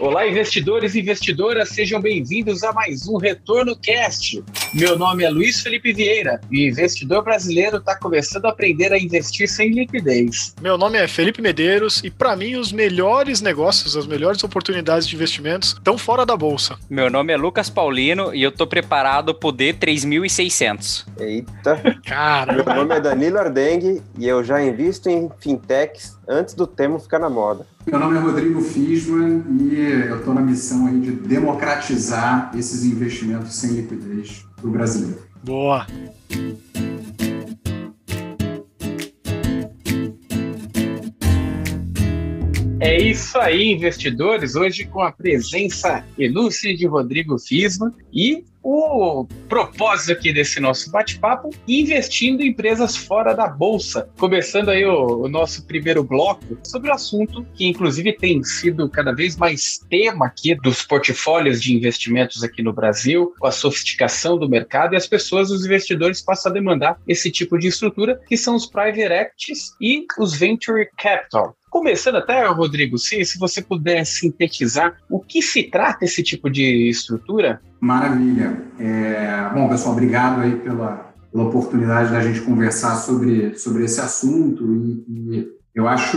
Olá, investidores e investidoras, sejam bem-vindos a mais um Retorno Cast. Meu nome é Luiz Felipe Vieira e investidor brasileiro está começando a aprender a investir sem liquidez. Meu nome é Felipe Medeiros e, para mim, os melhores negócios, as melhores oportunidades de investimentos estão fora da bolsa. Meu nome é Lucas Paulino e eu estou preparado para o D3600. Eita! Cara, Meu nome é Danilo Ardengue e eu já invisto em fintechs antes do termo ficar na moda. Meu nome é Rodrigo Fisman e eu estou na missão aí de democratizar esses investimentos sem liquidez para o brasileiro. boa. É isso aí, investidores. Hoje com a presença ilustre de Rodrigo Fisma e o propósito aqui desse nosso bate-papo, investindo em empresas fora da bolsa. Começando aí o, o, nosso primeiro bloco sobre o assunto que inclusive tem sido cada vez mais tema aqui dos portfólios de investimentos aqui no Brasil, com a sofisticação do mercado e as pessoas, os investidores passam a demandar esse tipo de estrutura, que são os private equities e os venture capital. Começando até, Rodrigo, se, se você puder sintetizar o que se trata esse tipo de estrutura? Maravilha. É, bom, pessoal, obrigado aí pela, pela oportunidade da gente conversar sobre, sobre esse assunto e, e eu acho,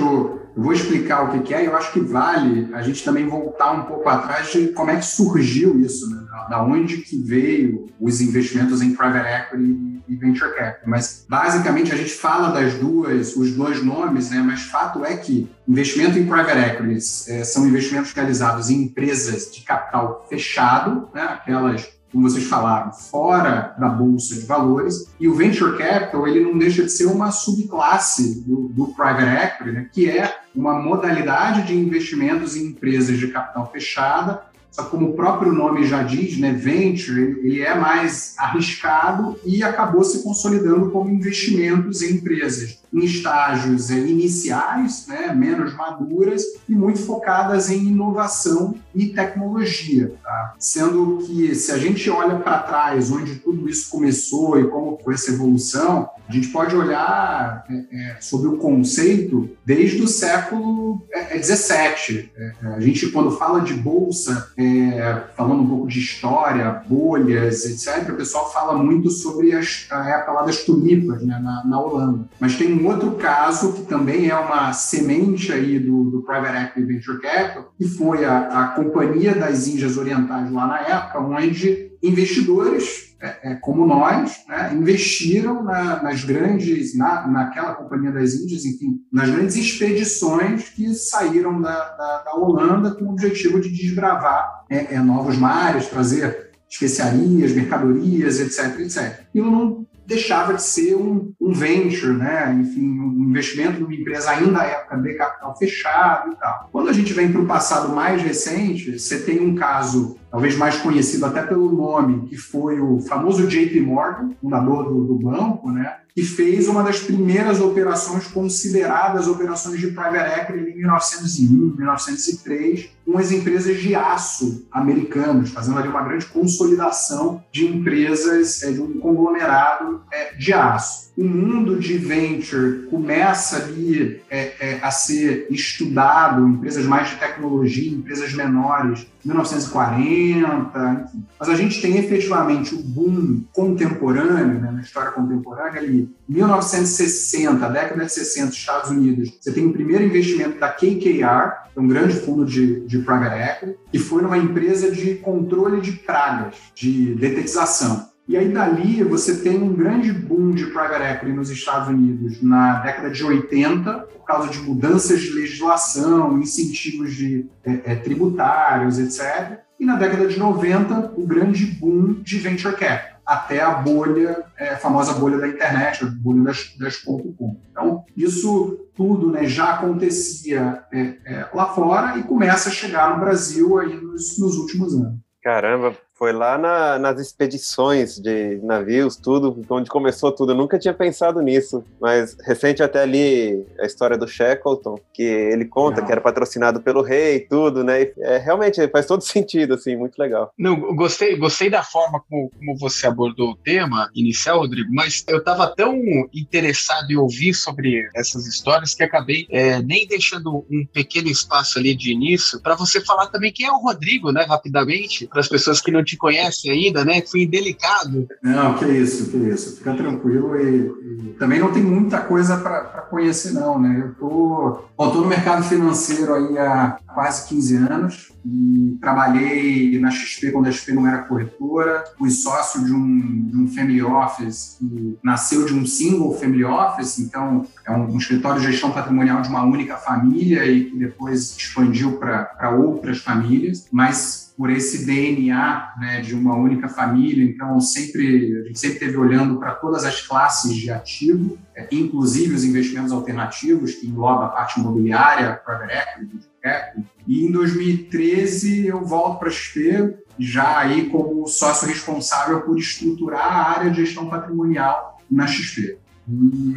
eu vou explicar o que é, e eu acho que vale a gente também voltar um pouco atrás de como é que surgiu isso, né? da onde que veio os investimentos em private equity e venture capital. Mas basicamente a gente fala das duas, os dois nomes, né? Mas fato é que investimento em private equities é, são investimentos realizados em empresas de capital fechado, né? Aquelas como vocês falaram, fora da bolsa de valores. E o venture capital ele não deixa de ser uma subclasse do, do private equity, né, que é uma modalidade de investimentos em empresas de capital fechada como o próprio nome já diz, né, venture, ele é mais arriscado e acabou se consolidando como investimentos em empresas em estágios é, iniciais, né, menos maduras e muito focadas em inovação e tecnologia. Tá? Sendo que, se a gente olha para trás, onde tudo isso começou e como foi essa evolução, a gente pode olhar é, é, sobre o conceito desde o século XVII. É, é, a gente, quando fala de bolsa, é, falando um pouco de história, bolhas, etc., o pessoal fala muito sobre as, a época lá das tulipas né, na, na, Holanda. Mas tem um outro caso que também é uma semente aí do, do Private Equity Venture Capital, que foi a, a Companhia das Índias Orientais lá na época, onde investidores é, é, como nós, né, investiram na, nas grandes, na, naquela Companhia das Índias, enfim, nas grandes expedições que saíram da, da, da Holanda com o objetivo de desbravar é, é novos mares, trazer especiarias, mercadorias, etc, etc. E não deixava de ser um, um, venture, né? enfim, um investimento numa empresa ainda à época de capital fechado e tal. Quando a gente vem para o passado mais recente, você tem um caso talvez mais conhecido até pelo nome, que foi o famoso JP Morgan, fundador do, do banco, né? que fez uma das primeiras operações consideradas operações de private equity em 1901, 1903, com as empresas de aço americanas, fazendo ali uma grande consolidação de empresas, é, de um conglomerado é, de aço o mundo de venture começa ali é, a ser estudado, empresas mais de tecnologia, empresas menores, 1940, enfim. Mas a gente tem efetivamente o boom contemporâneo, né, na história contemporânea, ali, 1960, década de 60, Estados Unidos, você tem o primeiro investimento da KKR, é um grande fundo de, de private equity, que foi numa empresa de controle de pragas, de detetização. E aí, dali, você tem um grande boom de private equity nos Estados Unidos na década de 80, por causa de mudanças de legislação, incentivos de, é, é, tributários, etc. E na década de 90, o grande boom de venture capital, até a bolha, é, a famosa bolha da internet, a bolha das, das .com. Então, isso tudo né, já acontecia é, é, lá fora e começa a chegar no Brasil aí nos, nos últimos anos. Caramba, Foi lá na, nas expedições de navios, tudo, onde começou tudo. Eu nunca tinha pensado nisso, mas recente até ali a história do Shackleton, que ele conta Não. que era patrocinado pelo rei, tudo, né? E, é, realmente faz todo sentido, assim, muito legal. Não, gostei, gostei da forma como, como você abordou o tema inicial, Rodrigo, mas eu estava tão interessado em ouvir sobre essas histórias que acabei é, nem deixando um pequeno espaço ali de início para você falar também quem é o Rodrigo, né, rapidamente, para as pessoas que não te conhecem ainda, né? Fui indelicado. Não, que isso, que isso. Fica tranquilo e, e também não tem muita coisa para conhecer, não, né? Eu tô, bom, tô no mercado financeiro aí há quase 15 anos e trabalhei na XP quando a XP não era corretora, fui sócio de um, de um family office que nasceu de um single family office, então é um, um escritório de gestão patrimonial de uma única família e que depois expandiu para outras famílias, mas por esse DNA né, de uma única família, então sempre a gente sempre esteve olhando para todas as classes de ativo, é, inclusive os investimentos alternativos, que engloba a parte imobiliária, private equity, equity. E em 2013 eu volto para a XP, já aí como sócio responsável por estruturar a área de gestão patrimonial na XP.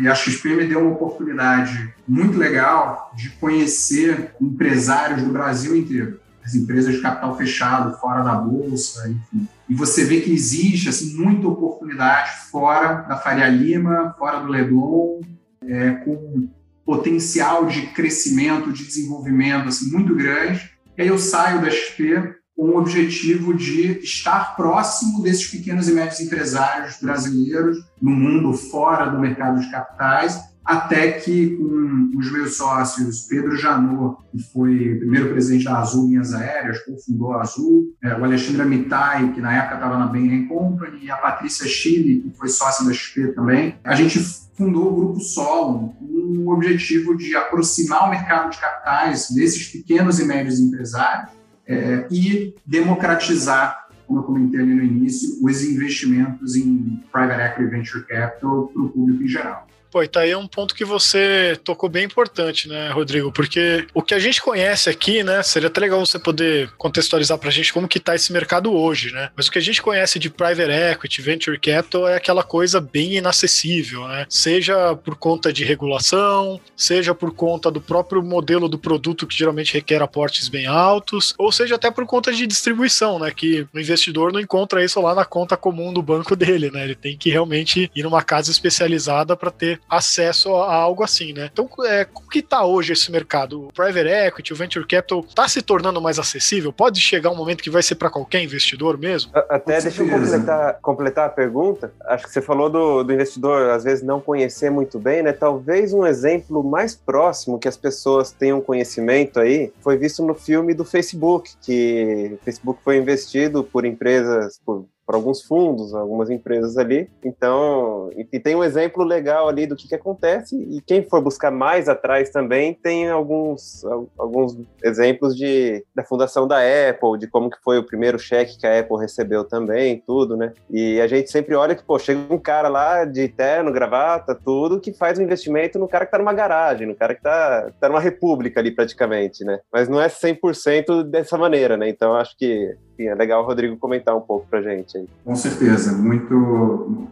E a XP me deu uma oportunidade muito legal de conhecer empresários do Brasil inteiro as empresas de capital fechado, fora da bolsa, enfim. E você vê que existe assim, muita oportunidade fora da Faria Lima, fora do Leblon, é, com potencial de crescimento, de desenvolvimento assim, muito grande. E aí eu saio da XP com o objetivo de estar próximo desses pequenos e médios empresários brasileiros no mundo fora do mercado de capitais até que com os meus sócios, Pedro Janot, que foi primeiro presidente da Azul Linhas Aéreas, cofundou a Azul, é, o Alexandre Mitai, que na época estava na Bain Company, e a Patrícia Chile, que foi sócia da XP também, a gente fundou o Grupo Solo com o objetivo de aproximar o mercado de capitais desses pequenos e médios empresários é, e democratizar como eu comentei ali no início, os investimentos em private equity venture capital para o público em geral. Pô, e tá aí um ponto que você tocou bem importante, né, Rodrigo? Porque o que a gente conhece aqui, né, seria até legal você poder contextualizar pra gente como que tá esse mercado hoje, né? Mas o que a gente conhece de private equity, venture capital é aquela coisa bem inacessível, né? Seja por conta de regulação, seja por conta do próprio modelo do produto que geralmente requer aportes bem altos, ou seja até por conta de distribuição, né, que o investidor não encontra isso lá na conta comum do banco dele, né? Ele tem que realmente ir numa casa especializada para ter acesso a algo assim, né? Então, é, como que tá hoje esse mercado? O private equity, o venture capital, tá se tornando mais acessível? Pode chegar um momento que vai ser para qualquer investidor mesmo? Até deixa eu completar, completar, a pergunta. Acho que você falou do, do, investidor, às vezes, não conhecer muito bem, né? Talvez um exemplo mais próximo que as pessoas tenham conhecimento aí foi visto no filme do Facebook, que o Facebook foi investido por empresas, por por alguns fundos, algumas empresas ali. Então, e tem um exemplo legal ali do que, que acontece. E quem for buscar mais atrás também tem alguns, alguns exemplos de, da fundação da Apple, de como que foi o primeiro cheque que a Apple recebeu também, tudo, né? E a gente sempre olha que, pô, chega um cara lá de terno, gravata, tudo, que faz um investimento no cara que tá numa garagem, no cara que tá, tá numa república ali praticamente, né? Mas não é 100% dessa maneira, né? Então, acho que é legal o Rodrigo comentar um pouco pra gente aí. Com certeza, muito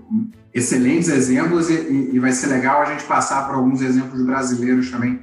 excelentes exemplos e, e vai ser legal a gente passar por alguns exemplos brasileiros também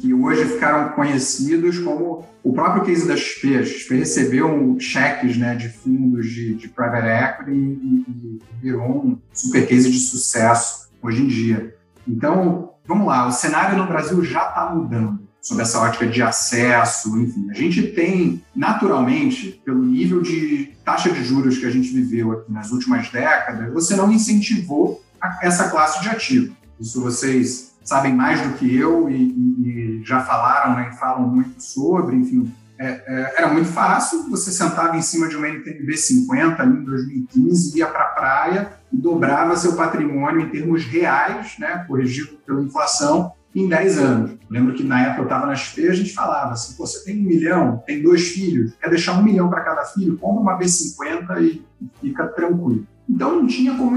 que hoje ficaram conhecidos como o próprio case da XP. A XP recebeu cheques né, de fundos de, de private equity e, e virou um super case de sucesso hoje em dia. Então, vamos lá, o cenário no Brasil já está mudando sob essa ótica de acesso, enfim. A gente tem, naturalmente, pelo nível de taxa de juros que a gente viveu aqui nas últimas décadas, você não incentivou essa classe de ativo. Isso vocês sabem mais do que eu e, e, e já falaram né, falam muito sobre, enfim. É, é, era muito fácil, você sentava em cima de uma NTNB 50 ali em 2015, ia para a praia e dobrava seu patrimônio em termos reais, né, corrigido pela inflação, em 10 anos. Lembro que na época eu estava na XP, a gente falava assim, Pô, você tem um milhão, tem dois filhos, quer deixar um milhão para cada filho, compra uma B50 e fica tranquilo. Então não tinha como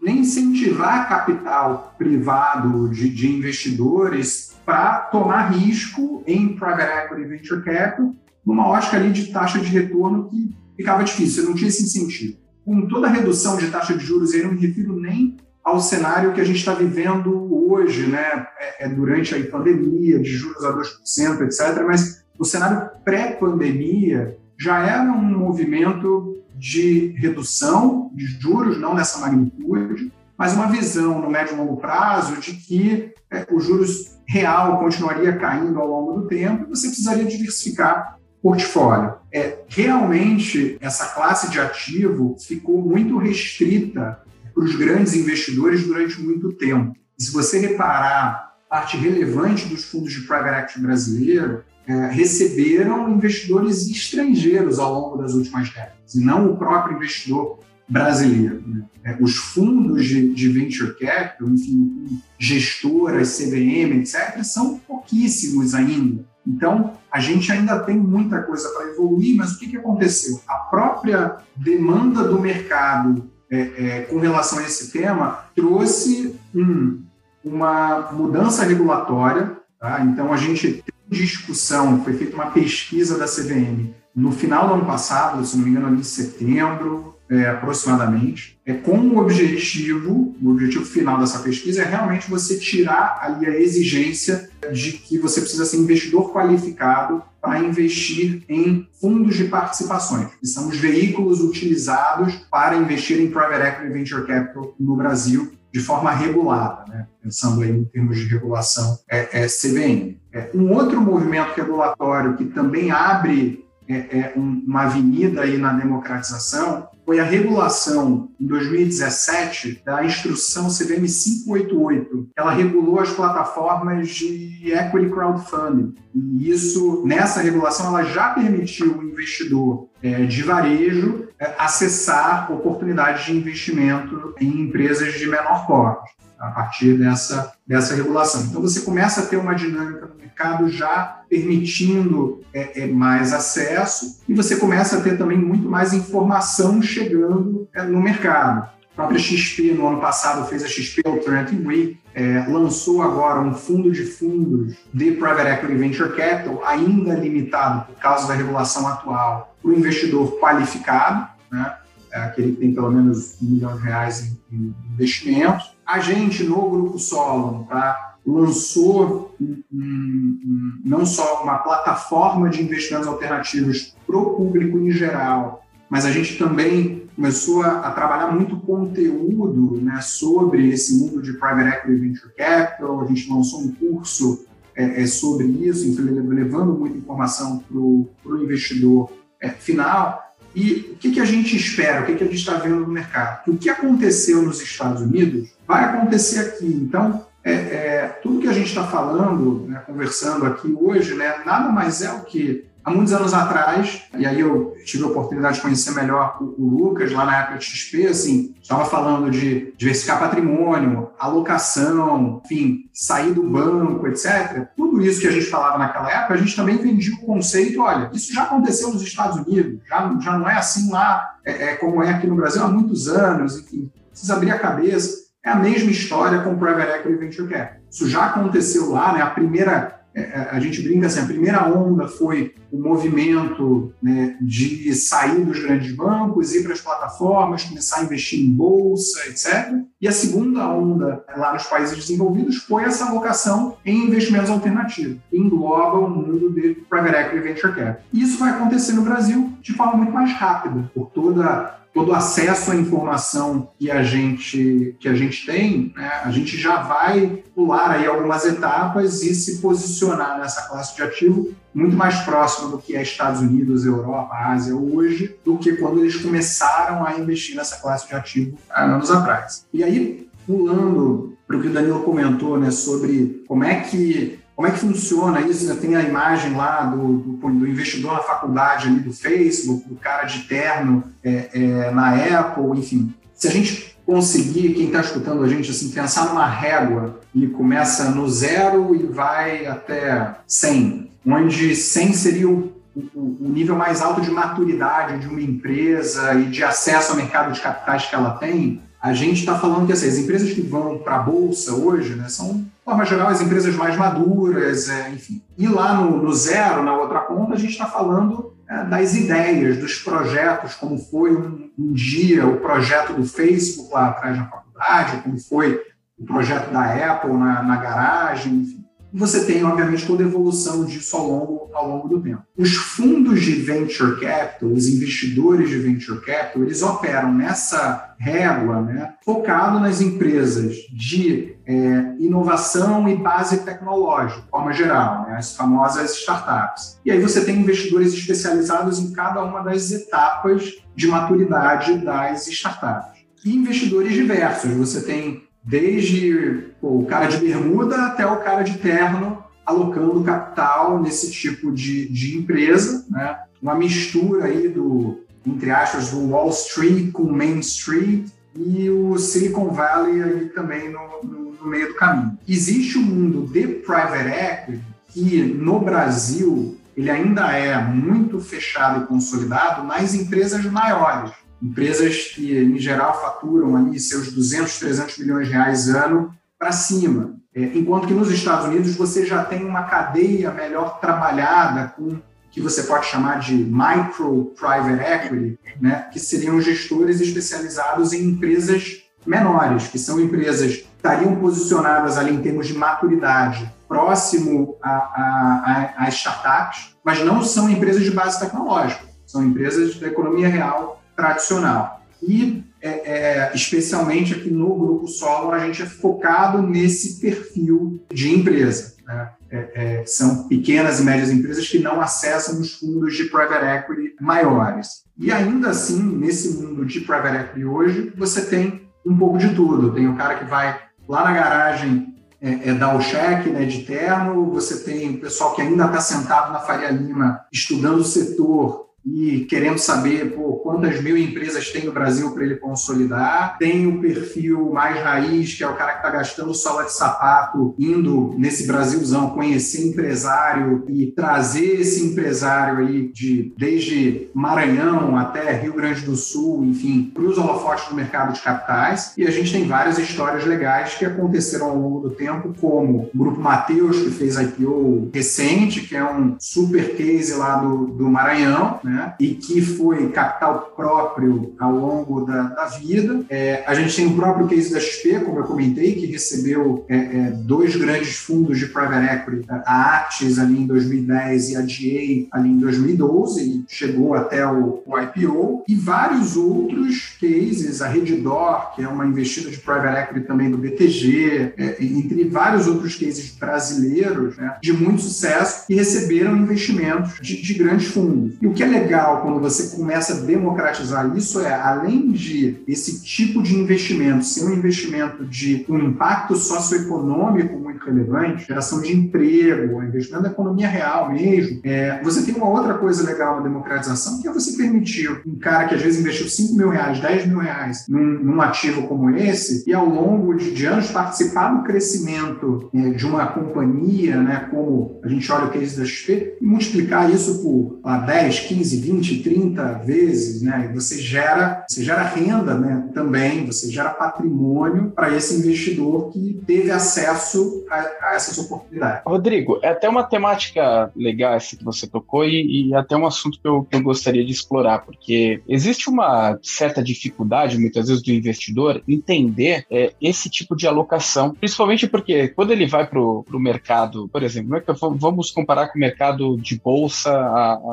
nem incentivar capital privado de, de investidores para tomar risco em private equity venture capital, numa ótica ali de taxa de retorno que ficava difícil, não tinha esse incentivo. Com toda a redução de taxa de juros, eu não me refiro nem ao cenário que a gente está vivendo hoje, né, é, é durante a pandemia, de juros a 2%, etc., mas o cenário pré-pandemia já era um movimento de redução de juros, não nessa magnitude, mas uma visão no médio e longo prazo de que é, o juros real continuaria caindo ao longo do tempo e você precisaria diversificar portfólio. É, realmente, essa classe de ativo ficou muito restrita para os grandes investidores durante muito tempo. E se você reparar, parte relevante dos fundos de private equity brasileiro é, receberam investidores estrangeiros ao longo das últimas décadas, e não o próprio investidor brasileiro. Né? É, os fundos de, de, venture capital, enfim, gestoras, CVM, etc., são pouquíssimos ainda. Então, a gente ainda tem muita coisa para evoluir, mas o que, que aconteceu? A própria demanda do mercado é, é, com relação a esse tema trouxe um, uma mudança regulatória. Tá? Então, a gente tem discussão, foi feita uma pesquisa da CVM no final do ano passado, se não me engano, ali em setembro, é, aproximadamente, é com o objetivo, o objetivo final dessa pesquisa é realmente você tirar ali a exigência de que você precisa ser investidor qualificado para investir em fundos de participações, que são os veículos utilizados para investir em private equity venture capital no Brasil de forma regulada, né? pensando aí em termos de regulação é, é CVM. É, um outro movimento regulatório que também abre é, é um, uma avenida aí na democratização foi a regulação em 2017 da instrução CVM 588. Ela regulou as plataformas de equity crowdfunding. E isso, nessa regulação, ela já permitiu o investidor é, de varejo é, acessar oportunidades de investimento em empresas de menor porte a partir dessa, dessa regulação. Então, você começa a ter uma dinâmica no mercado já permitindo é, é, mais acesso e você começa a ter também muito mais informação chegando é, no mercado. A própria XP, no ano passado, fez a XP Alternative Week, é, lançou agora um fundo de fundos de Private Equity Venture Capital, ainda limitado por causa da regulação atual, para o investidor qualificado, né? É aquele que tem pelo menos um milhão de reais em, em investimentos. A gente, no Grupo Solon, tá, lançou um, um, não só uma plataforma de investimentos alternativos para o público em geral, mas a gente também começou a, a trabalhar muito conteúdo né, sobre esse mundo de Private Equity Venture Capital. A gente lançou um curso é, é, sobre isso, levando muita informação para o investidor é, final. E o que, que a gente espera, o que, que a gente está vendo no mercado? Que o que aconteceu nos Estados Unidos vai acontecer aqui. Então, é, é, tudo que a gente está falando, né, conversando aqui hoje, né, nada mais é o que há muitos anos atrás, e aí eu tive a oportunidade de conhecer melhor o, o Lucas lá na época de XP, assim, estava falando de diversificar patrimônio, alocação, enfim, sair do banco, etc. Tudo isso que a gente falava naquela época, a gente também vendia o conceito, olha, isso já aconteceu nos Estados Unidos, já, já não é assim lá, é, é como é aqui no Brasil há muitos anos, enfim, precisa abrir a cabeça. É a mesma história com Private Equity Venture Capital. Isso já aconteceu lá, né? A primeira é, é, a gente brinca assim, a primeira onda foi o movimento né, de sair dos grandes bancos, ir para as plataformas, começar a investir em bolsa, etc. E a segunda onda lá nos países desenvolvidos foi essa alocação em investimentos alternativos, que engloba o mundo de private equity e venture capital. E isso vai acontecer no Brasil de forma muito mais rápida, por toda todo acesso à informação que a gente, que a gente tem, né, a gente já vai pular aí algumas etapas e se posicionar nessa classe de ativo muito mais próximo do que é Estados Unidos, Europa, Ásia hoje, do que quando eles começaram a investir nessa classe de ativo há anos atrás. E aí, pulando para o que o Danilo comentou né, sobre como é que como é que funciona isso? Tem a imagem lá do, do, do investidor na faculdade ali do Facebook, do cara de terno é, é, na Apple, enfim. Se a gente conseguir, quem está escutando a gente, assim, pensar numa régua e começa no zero e vai até 100, onde 100 seria o, o, o nível mais alto de maturidade de uma empresa e de acesso ao mercado de capitais que ela tem, a gente está falando que assim, as empresas que vão para a bolsa hoje né, são, de forma geral, as empresas mais maduras, é, enfim. E lá no, no, zero, na outra ponta, a gente está falando é, das ideias, dos projetos, como foi um, um, dia o projeto do Facebook lá atrás na faculdade, como foi o projeto da Apple na, na garagem, enfim você tem, obviamente, toda a evolução disso ao longo, ao longo do tempo. Os fundos de venture capital, os investidores de venture capital, eles operam nessa régua, né, focado nas empresas de é, inovação e base tecnológica, de forma geral, né, as famosas startups. E aí você tem investidores especializados em cada uma das etapas de maturidade das startups. E investidores diversos. Você tem desde o cara de bermuda até o cara de terno alocando capital nesse tipo de, de empresa, né? uma mistura aí do, entre aspas, do Wall Street com Main Street e o Silicon Valley aí também no, no, no meio do caminho. Existe um mundo de private equity que no Brasil ele ainda é muito fechado e consolidado nas empresas maiores empresas que, em geral, faturam ali seus 200, 300 milhões de reais ano para cima. É, enquanto que nos Estados Unidos você já tem uma cadeia melhor trabalhada com que você pode chamar de micro private equity, né, que seriam gestores especializados em empresas menores, que são empresas que estariam posicionadas ali em termos de maturidade próximo a, a, startups, mas não são empresas de base tecnológica, são empresas da economia real tradicional. E, é, é, especialmente aqui no Grupo Solo, a gente é focado nesse perfil de empresa. Né? É, é, são pequenas e médias empresas que não acessam os fundos de private equity maiores. E ainda assim, nesse mundo de private equity hoje, você tem um pouco de tudo. Tem o cara que vai lá na garagem é, é, dar o cheque né, de terno, você tem o pessoal que ainda está sentado na Faria Lima estudando o setor e querendo saber pô, quantas mil empresas tem no Brasil para ele consolidar. Tem o perfil mais raiz, que é o cara que está gastando sola de sapato, indo nesse Brasilzão conhecer empresário e trazer esse empresário aí de desde Maranhão até Rio Grande do Sul, enfim, para os holofotes do mercado de capitais. E a gente tem várias histórias legais que aconteceram ao longo do tempo, como o Grupo Mateus, que fez IPO recente, que é um super case lá do, do Maranhão, né? e que foi capital próprio ao longo da, da vida. É, a gente tem o próprio case da XP, como eu comentei, que recebeu é, é, dois grandes fundos de private equity, a Actis ali em 2010 e a DA ali em 2012, e chegou até o, o IPO, e vários outros cases, a Redditor, que é uma investida de private equity também do BTG, é, entre vários outros cases brasileiros né, de muito sucesso que receberam investimentos de, de grandes fundos. E o que é legal quando você começa a democratizar isso é, além de esse tipo de investimento ser um investimento de um impacto socioeconômico muito relevante, geração de emprego, investimento na economia real mesmo, é, você tem uma outra coisa legal na democratização, que é você permitir um cara que às vezes investiu 5 mil reais, 10 mil reais num, num ativo como esse, e ao longo de, de anos participar do crescimento é, de uma companhia, né, como a gente olha o case da XP, e multiplicar isso por ah, 10, 15, 20, 30 vezes, né? E você gera, você gera renda, né? Também, você gera patrimônio para esse investidor que teve acesso a, a, essas oportunidades. Rodrigo, é até uma temática legal essa que você tocou e, e até um assunto que eu, que eu gostaria de explorar, porque existe uma certa dificuldade, muitas vezes, do investidor entender é, esse tipo de alocação, principalmente porque quando ele vai para o mercado, por exemplo, é vamos comparar com o mercado de bolsa,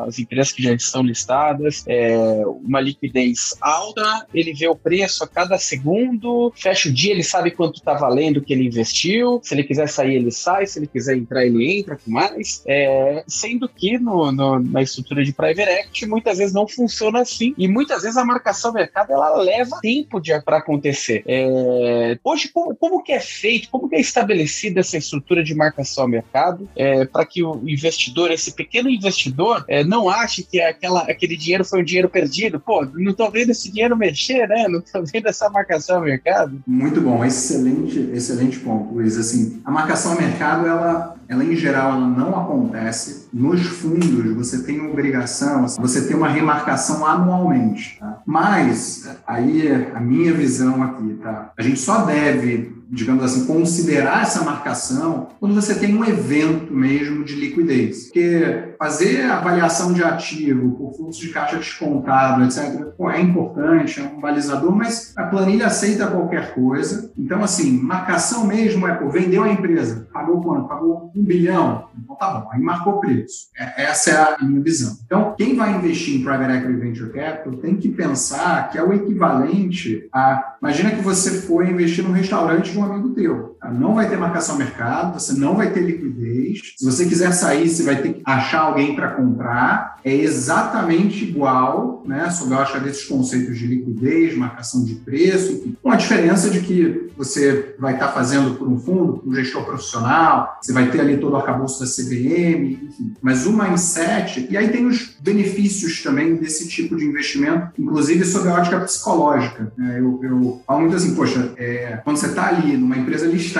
as empresas que já estão listadas, é, uma liquidez alta, ele vê o preço a cada segundo, fecha o dia, ele sabe quanto está valendo que ele investiu, se ele quiser sair, ele sai, se ele quiser entrar, ele entra com mais, é, sendo que no, no, na estrutura de private equity muitas vezes não funciona assim e muitas vezes a marcação mercado ela leva tempo para acontecer. É, hoje, como, como, que é feito, como que é estabelecida essa estrutura de marcação ao mercado é, para que o investidor, esse pequeno investidor, é, não ache que, aquela, aquele dinheiro foi um dinheiro perdido. Pô, não tô vendo esse dinheiro mexer, né? Não tô vendo essa marcação ao mercado. Muito bom, excelente, excelente ponto, Luiz. Assim, a marcação ao mercado, ela, ela em geral, ela não acontece. Nos fundos, você tem obrigação, você tem uma remarcação anualmente, tá? Mas, aí, a minha visão aqui, tá? A gente só deve digamos assim, considerar essa marcação quando você tem um evento mesmo de liquidez. Porque fazer avaliação de ativo por fluxo de caixa descontado, etc., é importante, é um balizador, mas a planilha aceita qualquer coisa. Então, assim, marcação mesmo é, por vendeu a empresa, pagou quanto? Pagou um bilhão? Então tá bom, aí marcou preço. É, essa é a minha visão. Então, quem vai investir em Private Equity Venture Capital tem que pensar que é o equivalente a. Imagina que você foi investir num restaurante de um amigo teu. Não vai ter marcação mercado, você não vai ter liquidez. Se você quiser sair, você vai ter que achar alguém para comprar. É exatamente igual, né? Sob a ótica desses conceitos de liquidez, marcação de preço, com a diferença de que você vai estar fazendo por um fundo, por um gestor profissional, você vai ter ali todo o arcabouço da CVM, enfim. Mas o mindset, e aí tem os benefícios também desse tipo de investimento, inclusive sob a ótica psicológica. Né? Eu, eu falo muito assim, poxa, é, quando você está ali numa empresa listada,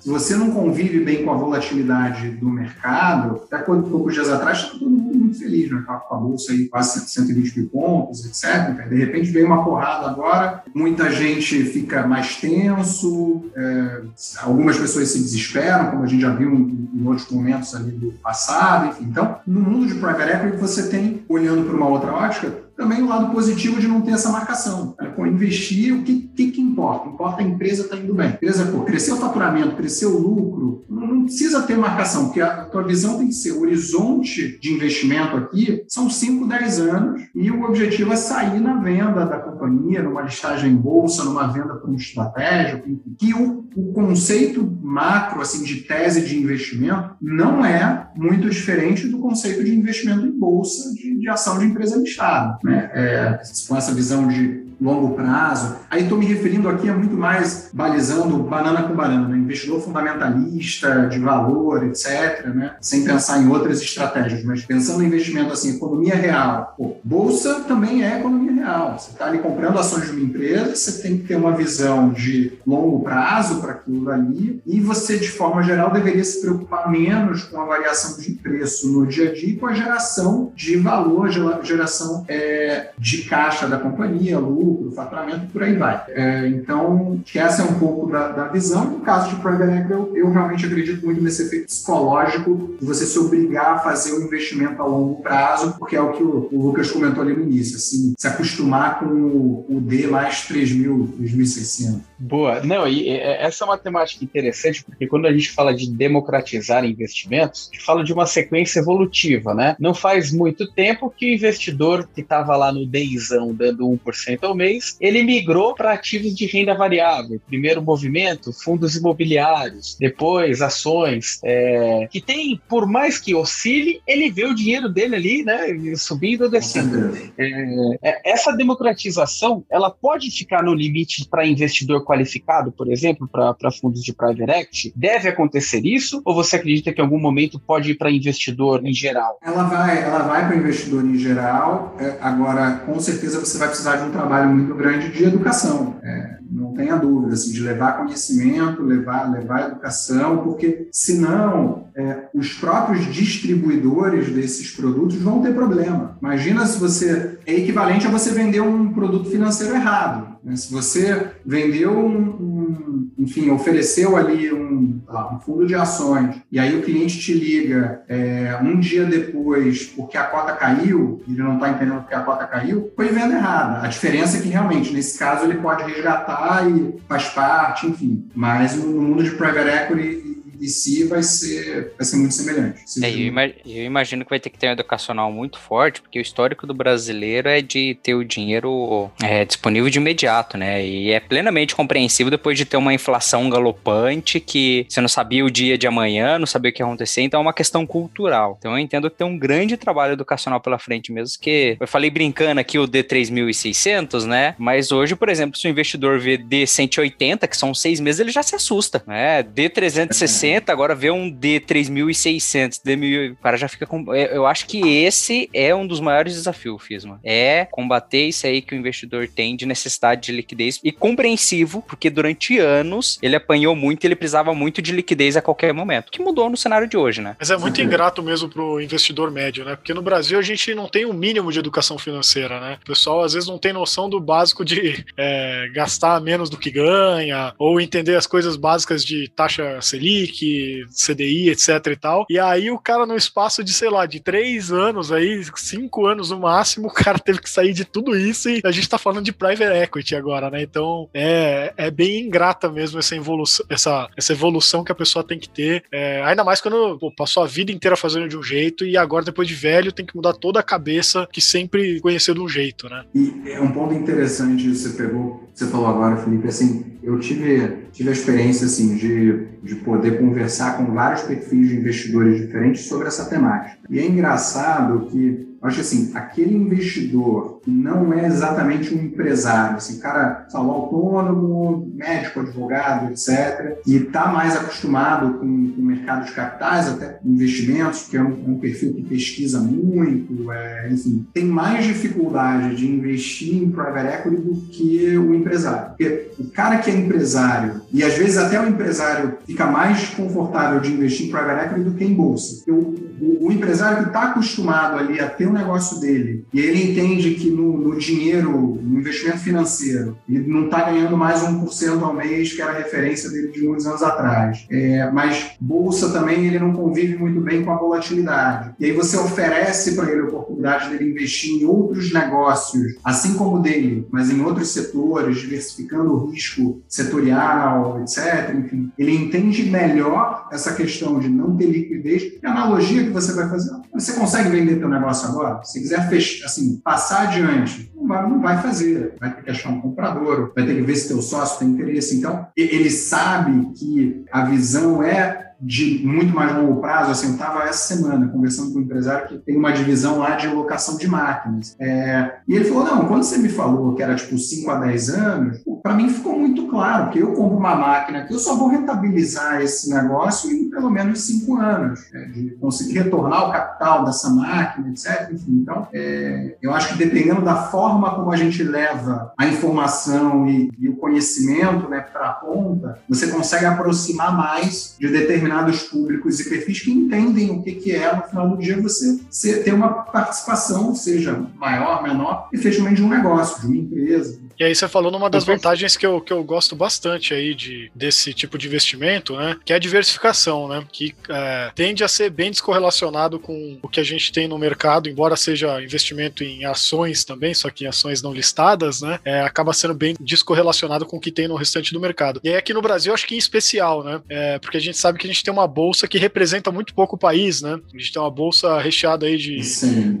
se você não convive bem com a volatilidade do mercado, até poucos dias atrás, estava todo mundo muito feliz, né? Com a bolsa aí quase 120 mil pontos, etc. De repente veio uma porrada agora, muita gente fica mais tenso, é, algumas pessoas se desesperam, como a gente já viu em, em outros momentos ali do passado, enfim. Então, no mundo de private equity, você tem, olhando para uma outra ótica, também o lado positivo de não ter essa marcação. Com investir, o que, que, que importa? Importa a empresa estar tá indo bem. A empresa, pô, cresceu o faturamento, cresceu o lucro, não, não, precisa ter marcação, porque a tua visão tem que ser o horizonte de investimento aqui são 5, 10 anos e o objetivo é sair na venda da companhia, numa listagem em bolsa, numa venda para um estratégico, que o, o conceito macro, assim, de tese de investimento não é muito diferente do conceito de investimento em bolsa de, de ação de empresa listada né? É, com essa visão de longo prazo. Aí estou me referindo aqui a muito mais balizando banana com banana, né? investidor fundamentalista, de valor, etc., né? sem pensar em outras estratégias, mas pensando em investimento assim, economia real. Pô, bolsa também é economia real. Você está ali comprando ações de uma empresa, você tem que ter uma visão de longo prazo para aquilo ali, e você, de forma geral, deveria se preocupar menos com a variação de preço no dia a dia e com a geração de valor, geração é, de caixa da companhia, lucro, lucro, faturamento por aí vai. É, então, essa é um pouco da, da visão. No caso de Private Equity, eu, eu, realmente acredito muito nesse efeito psicológico de você se obrigar a fazer um investimento a longo prazo, porque é o que o, o Lucas comentou ali no início, assim, se acostumar com o, o D mais 3.000, 3.600. Boa. Não, e essa é uma temática interessante, porque quando a gente fala de democratizar investimentos, a gente fala de uma sequência evolutiva, né? Não faz muito tempo que o investidor que estava lá no Denzão dando 1% ao mês, ele migrou para ativos de renda variável. Primeiro movimento, fundos imobiliários, depois ações, é, que tem, por mais que oscile, ele vê o dinheiro dele ali, né, subindo ou descendo. É, é, essa democratização, ela pode ficar no limite para investidor qualificado, por exemplo, para fundos de private equity? Deve acontecer isso? Ou você acredita que em algum momento pode ir para investidor em geral? Ela vai, ela vai para investidor em geral. É, agora, com certeza você vai precisar de um trabalho muito grande de educação. É, não tenha dúvida, assim, de levar conhecimento, levar, levar educação, porque senão é, os próprios distribuidores desses produtos vão ter problema. Imagina se você é equivalente a você vender um produto financeiro errado. Né? Se você vendeu um, enfim, ofereceu ali um, um, fundo de ações e aí o cliente te liga é, um dia depois porque a cota caiu, ele não está entendendo porque a cota caiu, foi venda errada. A diferença é que realmente, nesse caso, ele pode resgatar e faz parte, enfim. Mas no mundo de private equity em si vai ser, vai ser muito semelhante. É, eu, ima eu, imagino que vai ter que ter um educacional muito forte, porque o histórico do brasileiro é de ter o dinheiro é, disponível de imediato, né? E é plenamente compreensível depois de ter uma inflação galopante que você não sabia o dia de amanhã, não sabia o que ia acontecer, então é uma questão cultural. Então eu entendo que tem um grande trabalho educacional pela frente mesmo, que eu falei brincando aqui o D3600, né? Mas hoje, por exemplo, se o investidor vê D180, que são seis meses, ele já se assusta, né? D360 D60, agora vê um D3600, D1000, o cara já fica com... É, eu acho que esse é um dos maiores desafios, Fisma. É combater isso aí que o investidor tem de necessidade de liquidez e compreensivo, porque durante anos ele apanhou muito e ele precisava muito de liquidez a qualquer momento, que mudou no cenário de hoje, né? Mas é muito ingrato mesmo pro investidor médio, né? Porque no Brasil a gente não tem um mínimo de educação financeira, né? O pessoal às vezes não tem noção do básico de é, gastar menos do que ganha, ou entender as coisas básicas de taxa Selic, CDI, etc e tal. E aí o cara, no espaço de, sei lá, de três anos aí, cinco anos no máximo, o cara teve que sair de tudo isso e a gente tá falando de private equity agora, né? Então é, é bem ingrata mesmo essa evolução, essa, essa evolução que a pessoa tem que ter. É, ainda mais quando pô, passou a vida inteira fazendo de um jeito e agora, depois de velho, tem que mudar toda a cabeça que sempre conheceu de um jeito, né? E é um ponto interessante você pegou, você falou agora, Felipe, assim, eu tive, tive a experiência assim, de, de poder conversar com vários perfis de investidores diferentes sobre essa temática. E é engraçado que acho assim, aquele investidor que não é exatamente um empresário, assim, cara, sabe, autônomo, médico, advogado, etc., e está mais acostumado com, com o mercado de capitais, até investimentos, que é um, é um perfil que pesquisa muito, é, enfim, tem mais dificuldade de investir em private equity do que o empresário. Porque o cara que é empresário, e às vezes até o empresário fica mais confortável de investir em private equity do que em bolsa. O, o, o empresário que está acostumado ali a ter o negócio dele e ele entende que no, no dinheiro, no investimento financeiro, ele não está ganhando mais 1% ao mês, que era a referência dele de muitos anos atrás. É, mas bolsa também ele não convive muito bem com a volatilidade. E aí você oferece para ele a oportunidade dele investir em outros negócios, assim como o dele, mas em outros setores, diversificando o risco setorial, etc. Enfim, ele entende melhor essa questão de não ter liquidez. E a analogia que você vai fazer, você consegue vender seu negócio agora? Se quiser fechar, assim, passar adiante, não vai, não vai fazer. Vai ter que achar um comprador, vai ter que ver se teu sócio tem interesse. Então, ele sabe que a visão é de muito mais longo prazo, assim, eu estava essa semana conversando com um empresário que tem uma divisão lá de locação de máquinas. É, e ele falou: não, quando você me falou que era tipo 5 a 10 anos, para mim ficou muito claro, porque eu compro uma máquina que eu só vou rentabilizar esse negócio em pelo menos 5 anos, né, de conseguir retornar o capital dessa máquina, etc. Enfim, então, é, eu acho que dependendo da forma como a gente leva a informação e, e o conhecimento né, para a ponta, você consegue aproximar mais de determinados determinados públicos e perfis que entendem o que, que é, no final do dia, você ter uma participação, seja maior, menor, efetivamente de um negócio, de uma empresa. E aí você falou numa das vantagens que eu, que eu gosto bastante aí de, desse tipo de investimento, né? Que é a diversificação, né? Que é, tende a ser bem descorrelacionado com o que a gente tem no mercado, embora seja investimento em ações também, só que em ações não listadas, né? É, acaba sendo bem descorrelacionado com o que tem no restante do mercado. E aí aqui no Brasil, acho que em especial, né? É, porque a gente sabe que a gente tem uma bolsa que representa muito pouco o país, né? A gente tem uma bolsa recheada aí de,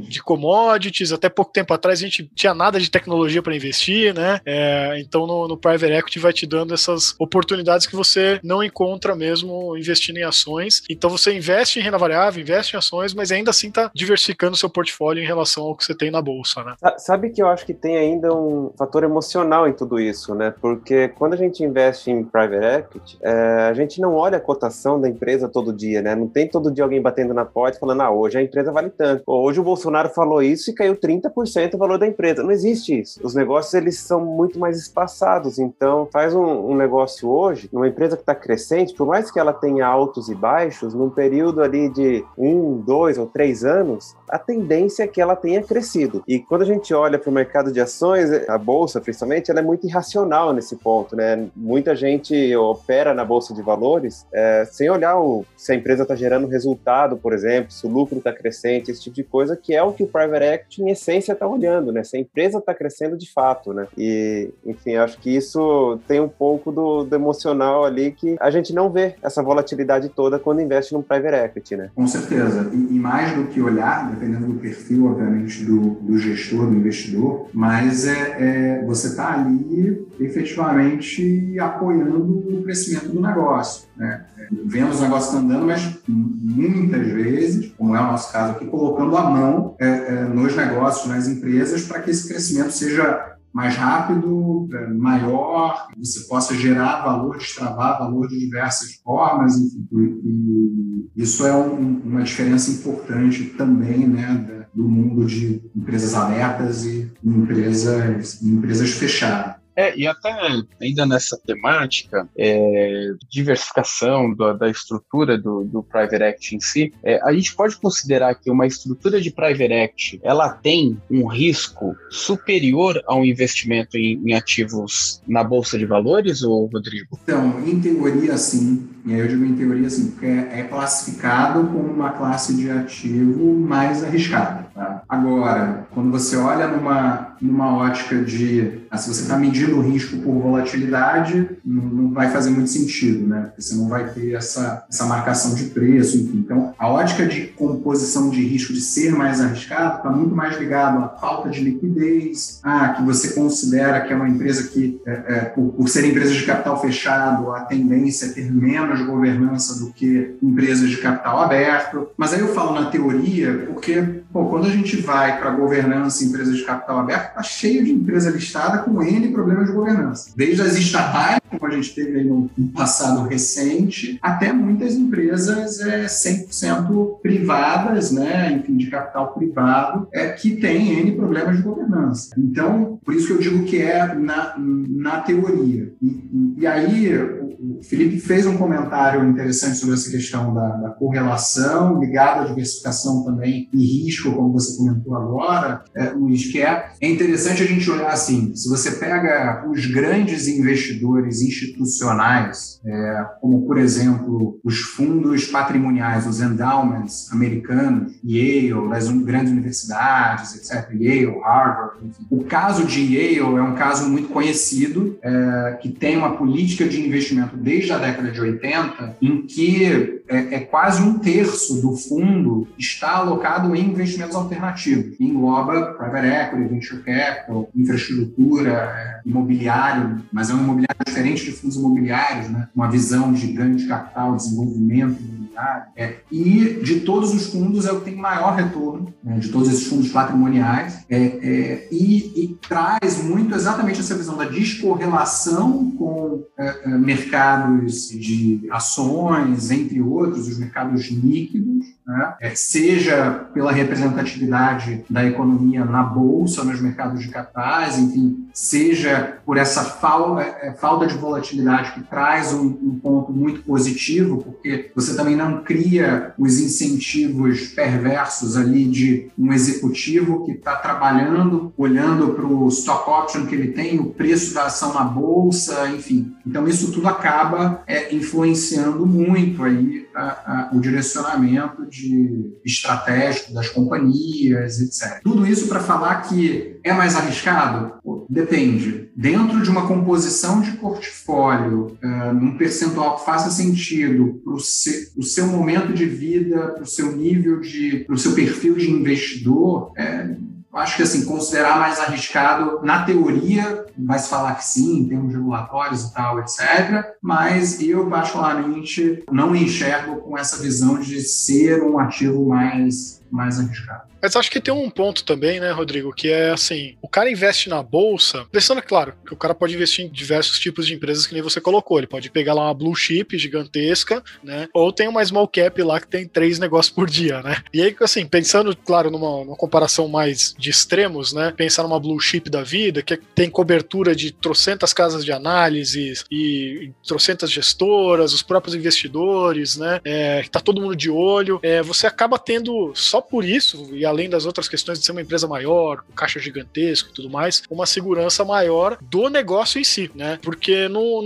de commodities. Até pouco tempo atrás a gente tinha nada de tecnologia para investir, né? Né? É, então no, no Private Equity vai te dando essas oportunidades que você não encontra mesmo investindo em ações. Então você investe em renda variável, investe em ações, mas ainda assim está diversificando seu portfólio em relação ao que você tem na bolsa, né? Sabe que eu acho que tem ainda um fator emocional em tudo isso, né? Porque quando a gente investe em Private Equity, é, a gente não olha a cotação da empresa todo dia, né? Não tem todo dia alguém batendo na porta falando, ah, hoje a empresa vale tanto. Hoje o Bolsonaro falou isso e caiu 30% o valor da empresa. Não existe isso. Os negócios, eles são são muito mais espaçados. Então, faz um, um negócio hoje, numa empresa que está crescente, por mais que ela tenha altos e baixos, num período ali de um, dois ou três anos, a tendência é que ela tenha crescido. E quando a gente olha para o mercado de ações, a bolsa, principalmente, ela é muito irracional nesse ponto, né? Muita gente opera na bolsa de valores é, sem olhar o, se a empresa está gerando resultado, por exemplo, se o lucro está crescente, esse tipo de coisa, que é o que o private equity, em essência, está olhando, né? Se a empresa está crescendo de fato, né? E enfim, acho que isso tem um pouco do, do, emocional ali que a gente não vê essa volatilidade toda quando investe num private equity, né? Com certeza. E, e mais do que olhar, dependendo do perfil, obviamente, do, do gestor, do investidor, mas é, é você está ali efetivamente apoiando o crescimento do negócio. Né? Vendo os negócios andando, mas muitas vezes, como é o nosso caso aqui, colocando a mão é, é, nos negócios, nas empresas, para que esse crescimento seja mais rápido, é, maior, você possa gerar valor, destravar valor de diversas formas, enfim. E isso é um, uma diferença importante também, né, do mundo de empresas abertas e empresas, empresas fechadas. É, e até ainda nessa temática, é, diversificação da, da estrutura do, do, Private Equity em si, é, a gente pode considerar que uma estrutura de Private Equity, ela tem um risco superior ao investimento em, em ativos na Bolsa de Valores, ou Rodrigo? Então, em teoria, sim. E aí eu digo em teoria, assim, porque é, é classificado como uma classe de ativo mais arriscada. Tá? Agora, quando você olha numa, numa ótica de ah, se você está medindo o risco por volatilidade, não, não, vai fazer muito sentido, né? Porque você não vai ter essa, essa marcação de preço, enfim. Então, a ótica de composição de risco de ser mais arriscado está muito mais ligado à falta de liquidez, ah, que você considera que é uma empresa que, é, é, por, por ser empresas de capital fechado, a tendência é ter menos governança do que empresas de capital aberto. Mas aí eu falo na teoria, porque pô, quando a gente vai para governança em empresas de capital aberto, está cheio de empresa listada com N problemas de governança. Desde as estatais, como a gente teve no, no passado recente, até muitas empresas é, 100% privadas, né, enfim, de capital privado, é, que tem N problemas de governança. Então, por isso que eu digo que é na, na teoria. E, e, e aí, o Felipe fez um comentário interessante sobre essa questão da, da correlação ligada à diversificação também e risco, como você comentou agora, é, Luiz, que é, é interessante a gente olhar assim, se você pega os grandes investidores institucionais, é, como por exemplo os fundos patrimoniais, os endowments americanos, Yale, das grandes universidades, etc., Yale, Harvard, enfim. O caso de Yale é um caso muito conhecido, é, que tem uma política de investimento desde a década de 80, em que é, é, quase um terço do fundo está alocado em investimentos alternativos, que engloba private equity, venture capital, infraestrutura, é, imobiliário, mas é um imobiliário diferente de fundos imobiliários, né? uma visão de grande capital, desenvolvimento é, e de todos os fundos é o que tem maior retorno, né, de todos esses fundos patrimoniais, é, é, e, e, traz muito exatamente essa visão da descorrelação com é, é, mercados de ações, entre outros, os mercados líquidos, né, é, seja pela representatividade da economia na bolsa, nos mercados de capitais, enfim, seja por essa falta, falta de volatilidade que traz um, um ponto muito positivo, porque você também não não cria os incentivos perversos ali de um executivo que está trabalhando, olhando para o stock option que ele tem, o preço da ação na bolsa, enfim. Então isso tudo acaba é, influenciando muito aí a, a, o direcionamento de estratégico das companhias, etc. Tudo isso para falar que é mais arriscado? Depende. Dentro de uma composição de portfólio, uh, num percentual que faça sentido para o seu, momento de vida, para o seu nível de, para o seu perfil de investidor, é, acho que assim, considerar mais arriscado, na teoria, vai se falar que sim, em termos regulatórios e tal, etc. Mas eu, particularmente, não enxergo com essa visão de ser um ativo mais, mais arriscado. Mas acho que tem um ponto também, né, Rodrigo, que é assim, o cara investe na bolsa, pensando, claro, que o cara pode investir em diversos tipos de empresas que nem você colocou, ele pode pegar lá uma blue chip gigantesca, né, ou tem uma small cap lá que tem três negócios por dia, né. E aí, assim, pensando, claro, numa, numa comparação mais de extremos, né, pensar numa blue chip da vida, que tem cobertura de trocentas casas de análise e trocentas gestoras, os próprios investidores, né, é, tá todo mundo de olho, é, você acaba tendo, só por isso, e além das outras questões de ser uma empresa maior, com caixa gigantesco e tudo mais, uma segurança maior do negócio em si, né? Porque no,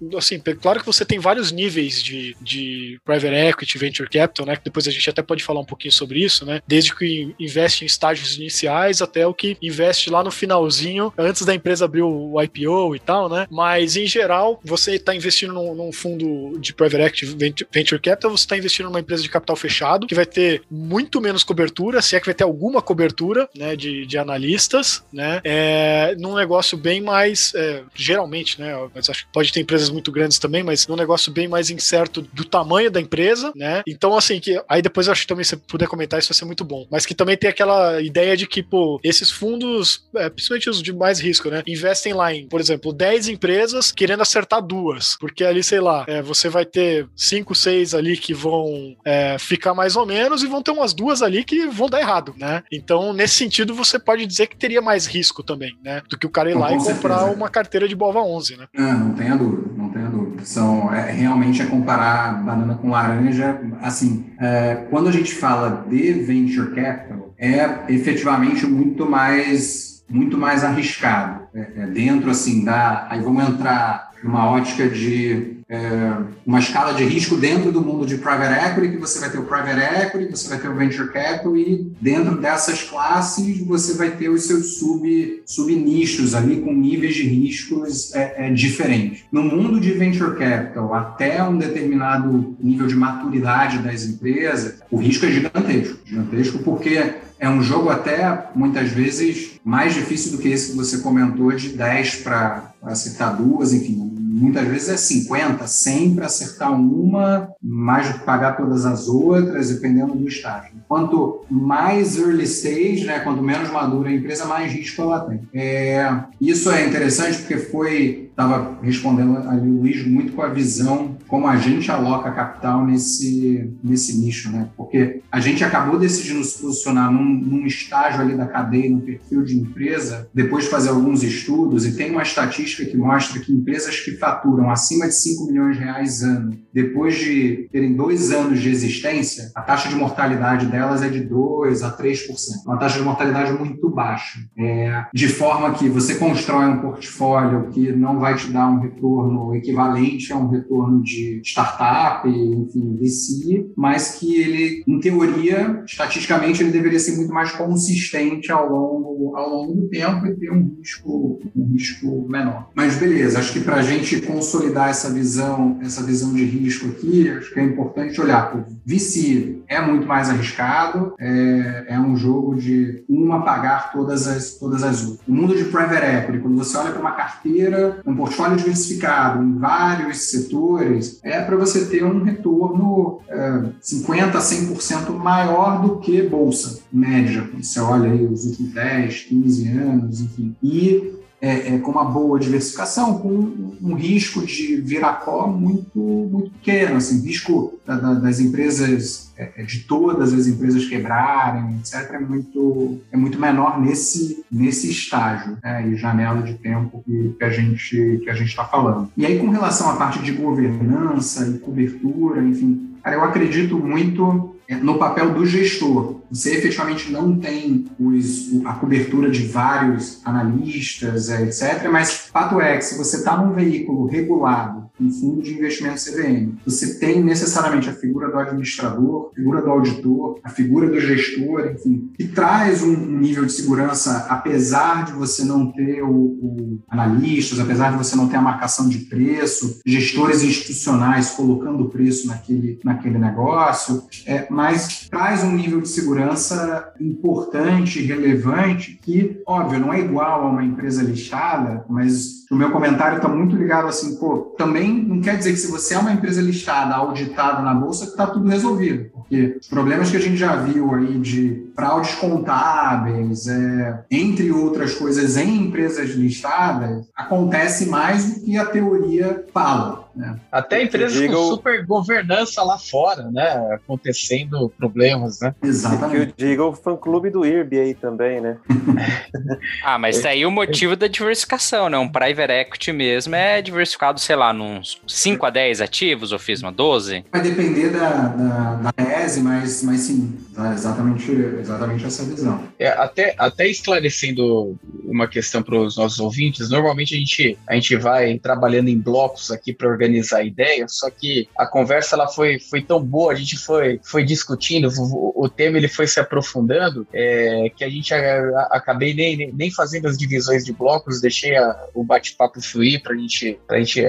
no assim, claro que você tem vários níveis de, de private equity, venture capital, né? Que depois a gente até pode falar um pouquinho sobre isso, né? Desde que investe em estágios iniciais até o que investe lá no finalzinho, antes da empresa abrir o IPO e tal, né? Mas em geral, você está investindo num, num, fundo de private equity, venture capital, você está investindo numa empresa de capital fechado, que vai ter muito menos cobertura, se é que vai ter alguma cobertura, né, de, de analistas, né, é, num negócio bem mais, é, geralmente, né, mas acho que pode ter empresas muito grandes também, mas num negócio bem mais incerto do tamanho da empresa, né, então assim, que aí depois eu acho que também se puder comentar isso vai ser muito bom, mas que também tem aquela ideia de que, pô, esses fundos, é, principalmente os de mais risco, né, investem lá em, por exemplo, 10 empresas querendo acertar duas, porque ali, sei lá, é, você vai ter 5, 6 ali que vão é, ficar mais ou menos e vão ter umas duas ali que vão dar errado, né? Então, nesse sentido, você pode dizer que teria mais risco também, né? Do que o cara ir lá e comprar certeza. uma carteira de Bova 11, né? Não, não tenha dúvida, não tenha dúvida. São, é, realmente é comparar banana com laranja. Assim, é, quando a gente fala de venture capital, é efetivamente muito mais, muito mais arriscado. É, é dentro, assim, da... Aí vamos entrar numa ótica de é, uma escala de risco dentro do mundo de private equity, que você vai ter o private equity, você vai ter o venture capital e dentro dessas classes você vai ter os seus sub, sub-nichos ali com níveis de riscos é, é, diferentes. No mundo de venture capital, até um determinado nível de maturidade das empresas, o risco é gigantesco. Gigantesco porque é um jogo até muitas vezes mais difícil do que esse que você comentou de 10 para acertar duas, enfim, muitas vezes é 50, 100 para acertar uma, mais do que pagar todas as outras, dependendo do estágio. Quanto mais early stage, né, quanto menos madura a empresa, mais risco ela tem. É, isso é interessante porque foi estava respondendo ali o Luiz muito com a visão como a gente aloca capital nesse, nesse nicho, né? Porque a gente acabou decidindo se posicionar num, num estágio ali da cadeia, no perfil de empresa, depois de fazer alguns estudos, e tem uma estatística que mostra que empresas que faturam acima de 5 milhões de reais ano, depois de terem dois anos de existência, a taxa de mortalidade delas é de 2 a 3%. Uma taxa de mortalidade muito baixa. É, de forma que você constrói um portfólio que não vai te dar um retorno equivalente a um retorno de startup, enfim, VC, mas que ele, em teoria, estatisticamente, ele deveria ser muito mais consistente ao longo, ao longo do tempo e ter um risco, um risco menor. Mas beleza, acho que para a gente consolidar essa visão, essa visão de risco aqui, acho que é importante olhar o VC é muito mais arriscado, é, é um jogo de uma pagar todas as, todas as outras. O mundo de private equity, quando você olha para uma carteira, um portfólio diversificado em vários setores, é para você ter um retorno é, 50% a 100% maior do que bolsa média. Você olha aí os últimos 10, 15 anos, enfim. E é, é, com uma boa diversificação, com um, um risco de viracó muito, muito pequeno, assim, risco da, da, das empresas, é, é, de todas as empresas quebrarem, etc., é muito, é muito menor nesse, nesse estágio né, e janela de tempo que, que a gente que a gente está falando. E aí, com relação à parte de governança e cobertura, enfim, cara, eu acredito muito é, no papel do gestor. Você efetivamente não tem os, a cobertura de vários analistas, etc. Mas fato é que se você está num veículo regulado, um fundo de investimento CVM, você tem necessariamente a figura do administrador, a figura do auditor, a figura do gestor, enfim, que traz um, um nível de segurança, apesar de você não ter o, o analistas, apesar de você não ter a marcação de preço, gestores institucionais colocando o preço naquele, naquele negócio, é, mas traz um nível de segurança importante, relevante, que, óbvio, não é igual a uma empresa listada, mas o meu comentário está muito ligado assim, pô, também não quer dizer que se você é uma empresa listada, auditada na bolsa, que está tudo resolvido, porque os problemas que a gente já viu aí de fraudes contábeis, é, entre outras coisas, em empresas listadas, acontece mais do que a teoria fala. Né? Até empresas diga com super governança lá fora, né? Acontecendo problemas, né? Exatamente. Que eu diga o fã-clube do IRB aí também, né? ah, mas daí o motivo da diversificação, né? Um private equity mesmo é diversificado, sei lá, uns 5 a 10 ativos, ou fiz uma 12? Vai depender da, da, da tese, mas, mas sim, exatamente, exatamente essa visão. É, até, até esclarecendo uma questão para os nossos ouvintes, normalmente a gente, a gente vai trabalhando em blocos aqui para organizar organizar a ideia, só que a conversa ela foi, foi tão boa, a gente foi, foi discutindo, o, o tema ele foi se aprofundando, é, que a gente a, a, acabei nem, nem fazendo as divisões de blocos, deixei a, o bate-papo fluir para gente, a gente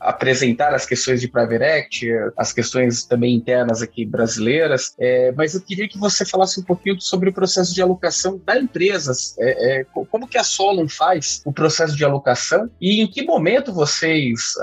apresentar as questões de Private Act, as questões também internas aqui brasileiras, é, mas eu queria que você falasse um pouquinho sobre o processo de alocação da empresa, é, é, como que a Solon faz o processo de alocação e em que momento vocês